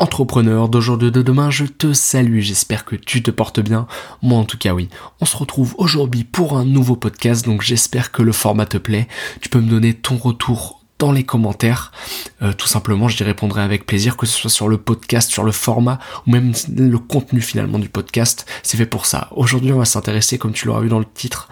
entrepreneur d'aujourd'hui de demain, je te salue, j'espère que tu te portes bien. Moi en tout cas oui. On se retrouve aujourd'hui pour un nouveau podcast, donc j'espère que le format te plaît. Tu peux me donner ton retour dans les commentaires. Euh, tout simplement, je répondrai avec plaisir, que ce soit sur le podcast, sur le format, ou même le contenu finalement du podcast. C'est fait pour ça. Aujourd'hui, on va s'intéresser, comme tu l'auras vu dans le titre,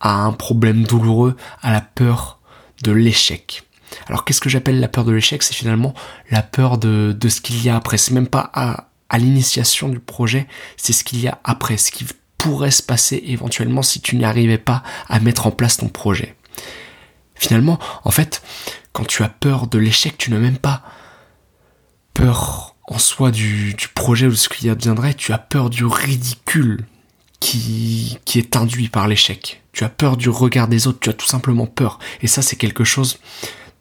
à un problème douloureux, à la peur de l'échec. Alors qu'est-ce que j'appelle la peur de l'échec? C'est finalement la peur de, ce qu'il y a après. C'est même pas à, l'initiation du projet, c'est ce qu'il y a après, ce qui pourrait se passer éventuellement si tu n'y arrivais pas à mettre en place ton projet. Finalement, en fait, quand tu as peur de l'échec, tu n'as même pas peur en soi du, projet ou de ce qui adviendrait, tu as peur du ridicule qui, qui est induit par l'échec. Tu as peur du regard des autres, tu as tout simplement peur. Et ça, c'est quelque chose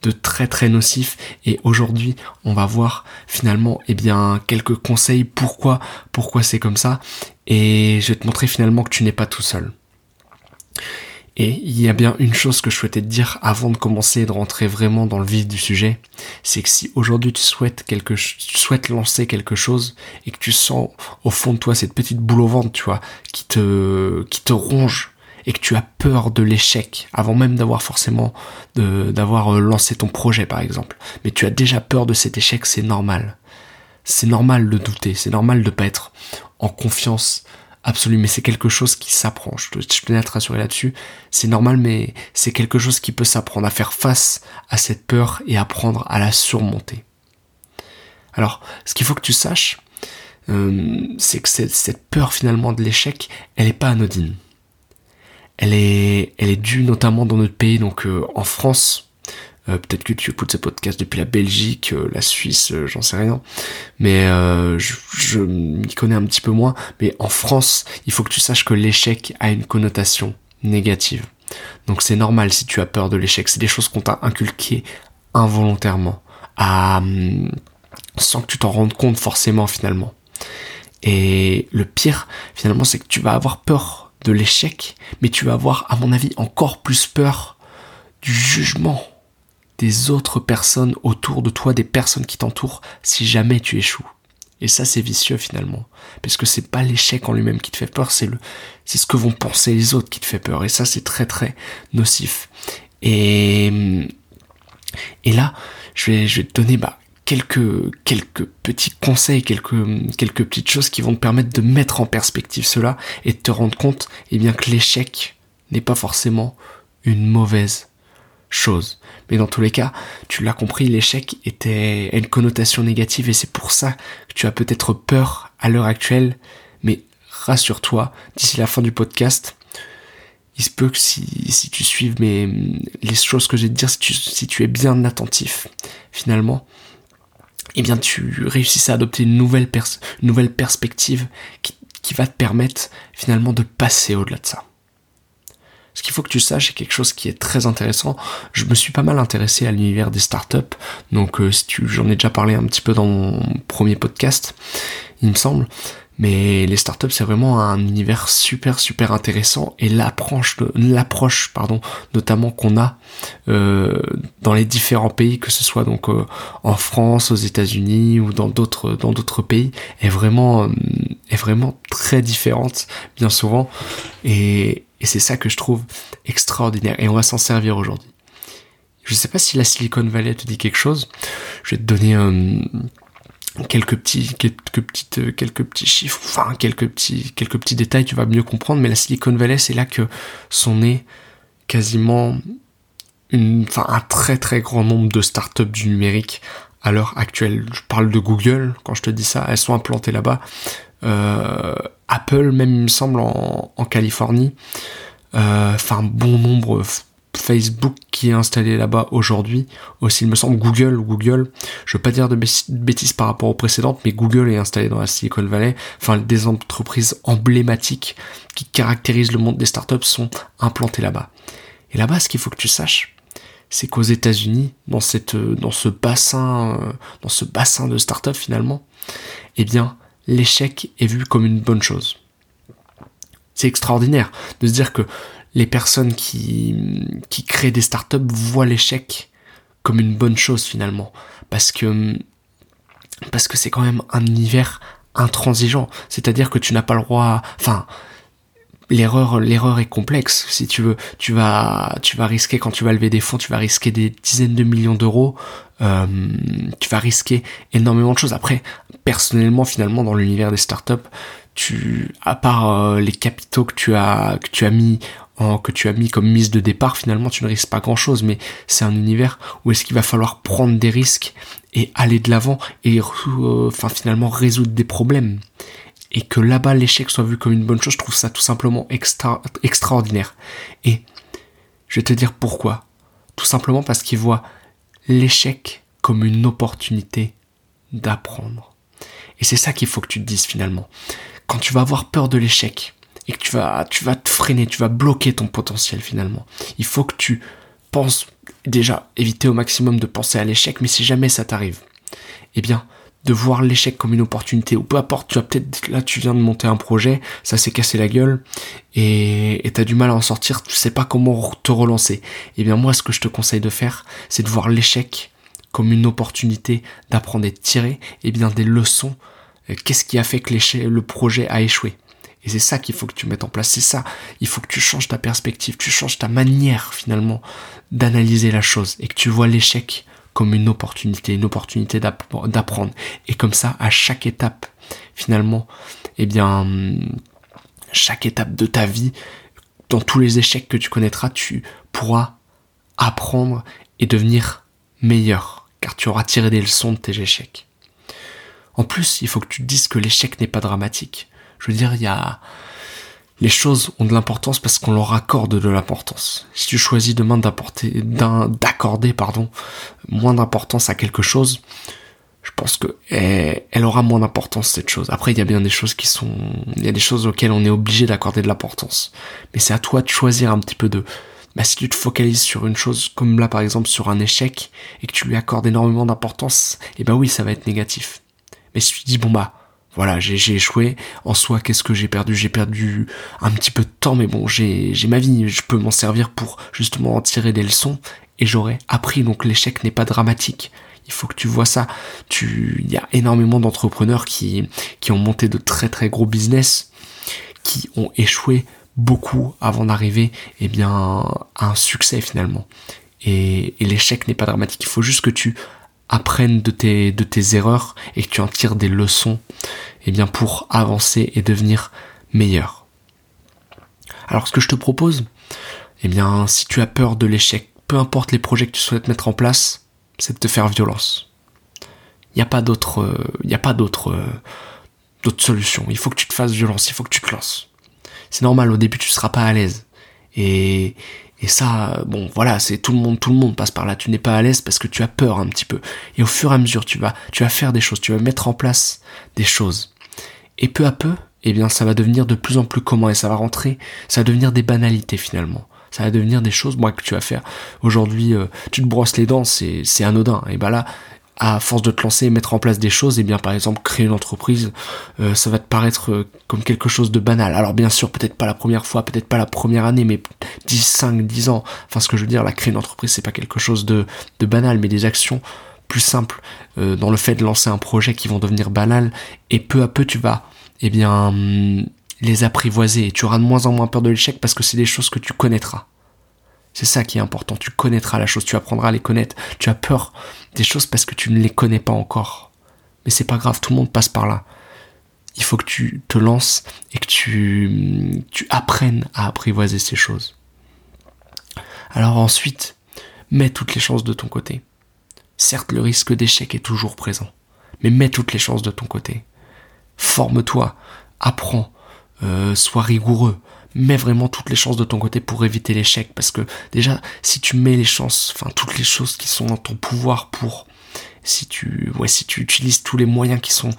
de très très nocif et aujourd'hui on va voir finalement eh bien quelques conseils pourquoi pourquoi c'est comme ça et je vais te montrer finalement que tu n'es pas tout seul. Et il y a bien une chose que je souhaitais te dire avant de commencer et de rentrer vraiment dans le vif du sujet, c'est que si aujourd'hui tu souhaites quelque, tu souhaites lancer quelque chose et que tu sens au fond de toi cette petite boule au ventre, tu vois, qui te, qui te ronge, et que tu as peur de l'échec avant même d'avoir forcément d'avoir euh, lancé ton projet par exemple, mais tu as déjà peur de cet échec, c'est normal. C'est normal de douter, c'est normal de pas être en confiance absolue, mais c'est quelque chose qui s'apprend. Je, je tenais à te là-dessus. C'est normal, mais c'est quelque chose qui peut s'apprendre à faire face à cette peur et apprendre à la surmonter. Alors, ce qu'il faut que tu saches, euh, c'est que cette peur finalement de l'échec, elle n'est pas anodine elle est, elle est due notamment dans notre pays, donc euh, en France. Euh, peut-être que tu écoutes ce podcast depuis la Belgique, euh, la Suisse, j'en sais rien. Mais je, je m'y connais un petit peu moins. Mais en France, il faut que tu saches que l'échec a une connotation négative. Donc c'est normal si tu as peur de l'échec. C'est des choses qu'on t'a inculquées involontairement, hum, sans que tu t'en rendes compte forcément finalement. Et le pire, finalement, c'est que tu vas avoir peur de l'échec, mais tu vas avoir, à mon avis, encore plus peur du jugement des autres personnes autour de toi, des personnes qui t'entourent, si jamais tu échoues. Et ça, c'est vicieux finalement, parce que c'est pas l'échec en lui-même qui te fait peur, c'est le, c'est ce que vont penser les autres qui te fait peur. Et ça, c'est très très nocif. Et et là, je vais, te donner bah, quelques, quelques petits conseils, quelques, quelques petites choses qui vont te permettre de mettre en perspective cela et de te rendre compte eh bien, que l'échec n'est pas forcément une mauvaise chose. Mais dans tous les cas, tu l'as compris, l'échec était une connotation négative et c'est pour ça que tu as peut-être peur à l'heure actuelle. Mais rassure-toi, d'ici la fin du podcast, il se peut que si, si tu suives mes, les choses que j'ai de dire, si tu, si tu es bien attentif, finalement, eh bien tu réussis à adopter une nouvelle, perspective qui, va te permettre finalement de passer au-delà de ça. Ce qu'il faut que tu saches, c'est quelque chose qui est très intéressant. Je me suis pas mal intéressé à l'univers des startups, donc euh, si j'en ai déjà parlé un petit peu dans mon premier podcast, il me semble. Mais les startups, c'est vraiment un univers super super intéressant et l'approche, l'approche pardon, notamment qu'on a euh, dans les différents pays, que ce soit donc euh, en France, aux États-Unis ou dans d'autres dans d'autres pays, est vraiment euh, est vraiment très différente bien souvent et, et c'est ça que je trouve extraordinaire et on va s'en servir aujourd'hui. Je sais pas si la Silicon Valley te dit quelque chose. Je vais te donner un quelques petits quelques petites euh, quelques petits chiffres enfin quelques petits quelques petits détails tu vas mieux comprendre mais la Silicon Valley c'est là que sont nés quasiment une enfin un très très grand nombre de startups du numérique à l'heure actuelle. Je parle de Google quand je te dis ça elles sont implantées là-bas. Euh, Apple même il me semble en, Californie. Euh, enfin bon nombre Facebook qui est installé là-bas aujourd'hui. Aussi, il me semble Google, Google, je veux pas dire de bêtises par rapport aux précédentes, mais Google est installé dans la Silicon Valley. Enfin, des entreprises emblématiques qui caractérisent le monde des startups sont implantées là-bas. Et là-bas, ce qu'il faut que tu saches, c'est qu'aux États-Unis, dans cette, dans ce bassin, dans ce bassin de startups finalement, eh bien, l'échec est vu comme une bonne chose. C'est extraordinaire de se dire que les personnes qui, qui créent des startups voient l'échec comme une bonne chose finalement. Parce que, parce que c'est quand même un univers intransigeant. C'est-à-dire que tu n'as pas le droit, enfin, l'erreur l'erreur est complexe si tu veux tu vas tu vas risquer quand tu vas lever des fonds tu vas risquer des dizaines de millions d'euros euh, tu vas risquer énormément de choses après personnellement finalement dans l'univers des startups tu à part euh, les capitaux que tu as que tu as mis en, que tu as mis comme mise de départ finalement tu ne risques pas grand chose mais c'est un univers où est-ce qu'il va falloir prendre des risques et aller de l'avant et euh, finalement résoudre des problèmes et que là-bas l'échec soit vu comme une bonne chose, je trouve ça tout simplement extra, extraordinaire. Et je vais te dire pourquoi. Tout simplement parce qu'il voit l'échec comme une opportunité d'apprendre. Et c'est ça qu'il faut que tu te dises finalement. Quand tu vas avoir peur de l'échec et que tu vas, te freiner, tu vas bloquer ton potentiel finalement, il faut que tu penses déjà éviter au maximum de penser à l'échec, mais si jamais ça t'arrive, eh bien, de voir l'échec comme une opportunité ou peu importe, tu as peut-être là tu viens de monter un projet, ça s'est cassé la gueule et tu as du mal à en sortir, tu sais pas comment te relancer. Eh bien moi ce que je te conseille de faire, c'est de voir l'échec comme une opportunité d'apprendre et de tirer eh bien des leçons. Euh, qu'est-ce qui a fait que le projet a échoué et c'est ça qu'il faut que tu mettes en place, c'est ça. Il faut que tu changes ta perspective, tu changes ta manière finalement d'analyser la chose et que tu vois l'échec comme une opportunité, une opportunité d'apprendre. Et comme ça, à chaque étape, finalement, eh bien, chaque étape de ta vie, dans tous les échecs que tu connaîtras, tu pourras apprendre et devenir meilleur, car tu auras tiré des leçons de tes échecs. En plus, il faut que tu te dises que l'échec n'est pas dramatique. Je veux dire, il y a, les choses ont de l'importance parce qu'on leur accorde de l'importance. Si tu choisis demain d'apporter, d'accorder, pardon, moins d'importance à quelque chose, je pense que eh, elle, aura moins d'importance cette chose. Après, il y a bien des choses qui sont, il y a des choses auxquelles on est obligé d'accorder de l'importance. Mais c'est à toi de choisir un petit peu de, bah, si tu te focalises sur une chose comme là par exemple sur un échec et que tu lui accordes énormément d'importance, eh ben oui, ça va être négatif. Mais si tu dis bon bah voilà, j'ai échoué. En soi, qu'est-ce que j'ai perdu? J'ai perdu un petit peu de temps, mais bon, j'ai ma vie, je peux m'en servir pour justement en tirer des leçons et j'aurais appris. Donc l'échec n'est pas dramatique. Il faut que tu vois ça. Tu, il y a énormément d'entrepreneurs qui qui ont monté de très très gros business, qui ont échoué beaucoup avant d'arriver, eh bien, à un succès finalement. Et, et l'échec n'est pas dramatique. Il faut juste que tu apprennes de tes, de tes erreurs et que tu en tires des leçons eh bien pour avancer et devenir meilleur. Alors ce que je te propose, eh bien si tu as peur de l'échec, peu importe les projets que tu souhaites mettre en place, c'est de te faire violence. Il n'y a pas d'autre, il a pas d'autre, d'autre solution. Il faut que tu te fasses violence, il faut que tu te lances. C'est normal, au début tu seras pas à l'aise. Et, et ça, bon, voilà, c'est tout le monde, tout le monde passe par là. Tu n'es pas à l'aise parce que tu as peur un petit peu. Et au fur et à mesure, tu vas, tu vas faire des choses, tu vas mettre en place des choses. Et peu à peu, eh bien, ça va devenir de plus en plus commun et ça va rentrer, ça va devenir des banalités finalement. Ça va devenir des choses, moi, que tu vas faire. Aujourd'hui, euh, tu te brosses les dents, c'est, anodin. Et ben là, à force de te lancer et mettre en place des choses, et eh bien par exemple créer une entreprise, euh, ça va te paraître euh, comme quelque chose de banal. Alors bien sûr, peut-être pas la première fois, peut-être pas la première année, mais 10, 5, 10 ans. Enfin ce que je veux dire, la créer une entreprise, c'est pas quelque chose de, de banal, mais des actions plus simples euh, dans le fait de lancer un projet qui vont devenir banal, et peu à peu tu vas, eh bien, hum, les apprivoiser, et tu auras de moins en moins peur de l'échec parce que c'est des choses que tu connaîtras. C'est ça qui est important. Tu connaîtras la chose, tu apprendras à les connaître. Tu as peur des choses parce que tu ne les connais pas encore. Mais c'est pas grave, tout le monde passe par là. Il faut que tu te lances et que tu, tu apprennes à apprivoiser ces choses. Alors ensuite, mets toutes les chances de ton côté. Certes, le risque d'échec est toujours présent, mais mets toutes les chances de ton côté. Forme-toi, apprends, euh, sois rigoureux, mets vraiment toutes les chances de ton côté pour éviter l'échec. Parce que déjà, si tu mets les chances, enfin toutes les choses qui sont en ton pouvoir pour, si tu, ouais, si tu utilises tous les moyens qui sont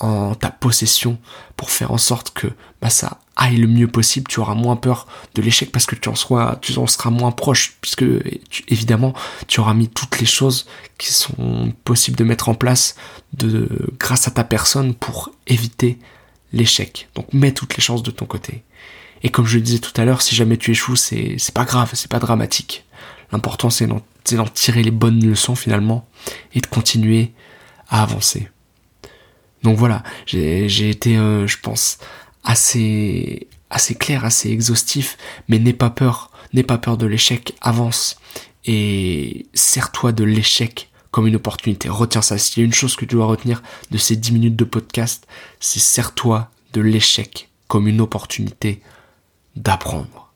en ta possession pour faire en sorte que bah, ça aille le mieux possible, tu auras moins peur de l'échec parce que tu en, sois, tu en seras moins proche, puisque évidemment tu auras mis toutes les choses qui sont possibles de mettre en place de, grâce à ta personne pour éviter l'échec. Donc mets toutes les chances de ton côté. Et comme je le disais tout à l'heure, si jamais tu échoues, c'est, pas grave, c'est pas dramatique. L'important c'est d'en, tirer les bonnes leçons finalement et de continuer à avancer. Donc voilà, j'ai été, euh, je pense, assez, assez clair, assez exhaustif, mais n'aie pas peur, n'aie pas peur de l'échec, avance et sers-toi de l'échec comme une opportunité. Retiens ça. S'il y a une chose que tu dois retenir de ces 10 minutes de podcast, c'est sers-toi de l'échec comme une opportunité d'apprendre.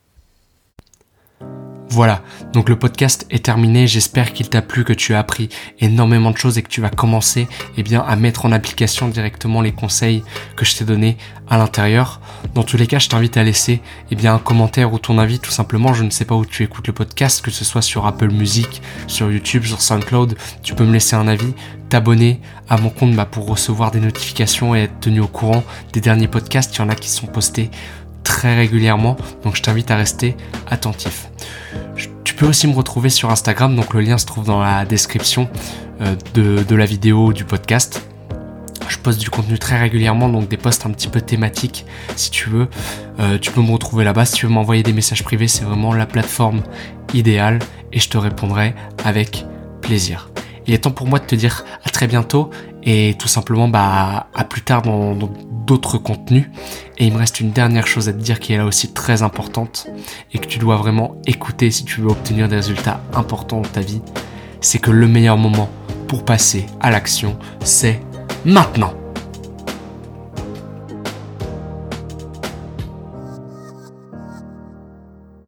Voilà, donc le podcast est terminé, j'espère qu'il t'a plu, que tu as appris énormément de choses et que tu vas commencer eh bien, à mettre en application directement les conseils que je t'ai donnés à l'intérieur. Dans tous les cas, je t'invite à laisser eh bien, un commentaire ou ton avis tout simplement, je ne sais pas où tu écoutes le podcast, que ce soit sur Apple Music, sur YouTube, sur SoundCloud, tu peux me laisser un avis, t'abonner à mon compte bah, pour recevoir des notifications et être tenu au courant des derniers podcasts, il y en a qui sont postés très régulièrement, donc je t'invite à rester attentif. Tu peux aussi me retrouver sur Instagram, donc le lien se trouve dans la description euh, de, la vidéo du podcast. Je poste du contenu très régulièrement, donc des posts un petit peu thématiques si tu veux. Euh, tu peux me retrouver là-bas. Si tu veux m'envoyer des messages privés, c'est vraiment la plateforme idéale et je te répondrai avec plaisir. Il est temps pour moi de te dire à très bientôt et tout simplement bah, à plus tard dans d'autres contenus. Et il me reste une dernière chose à te dire qui est là aussi très importante et que tu dois vraiment écouter si tu veux obtenir des résultats importants dans ta vie. C'est que le meilleur moment pour passer à l'action, c'est maintenant.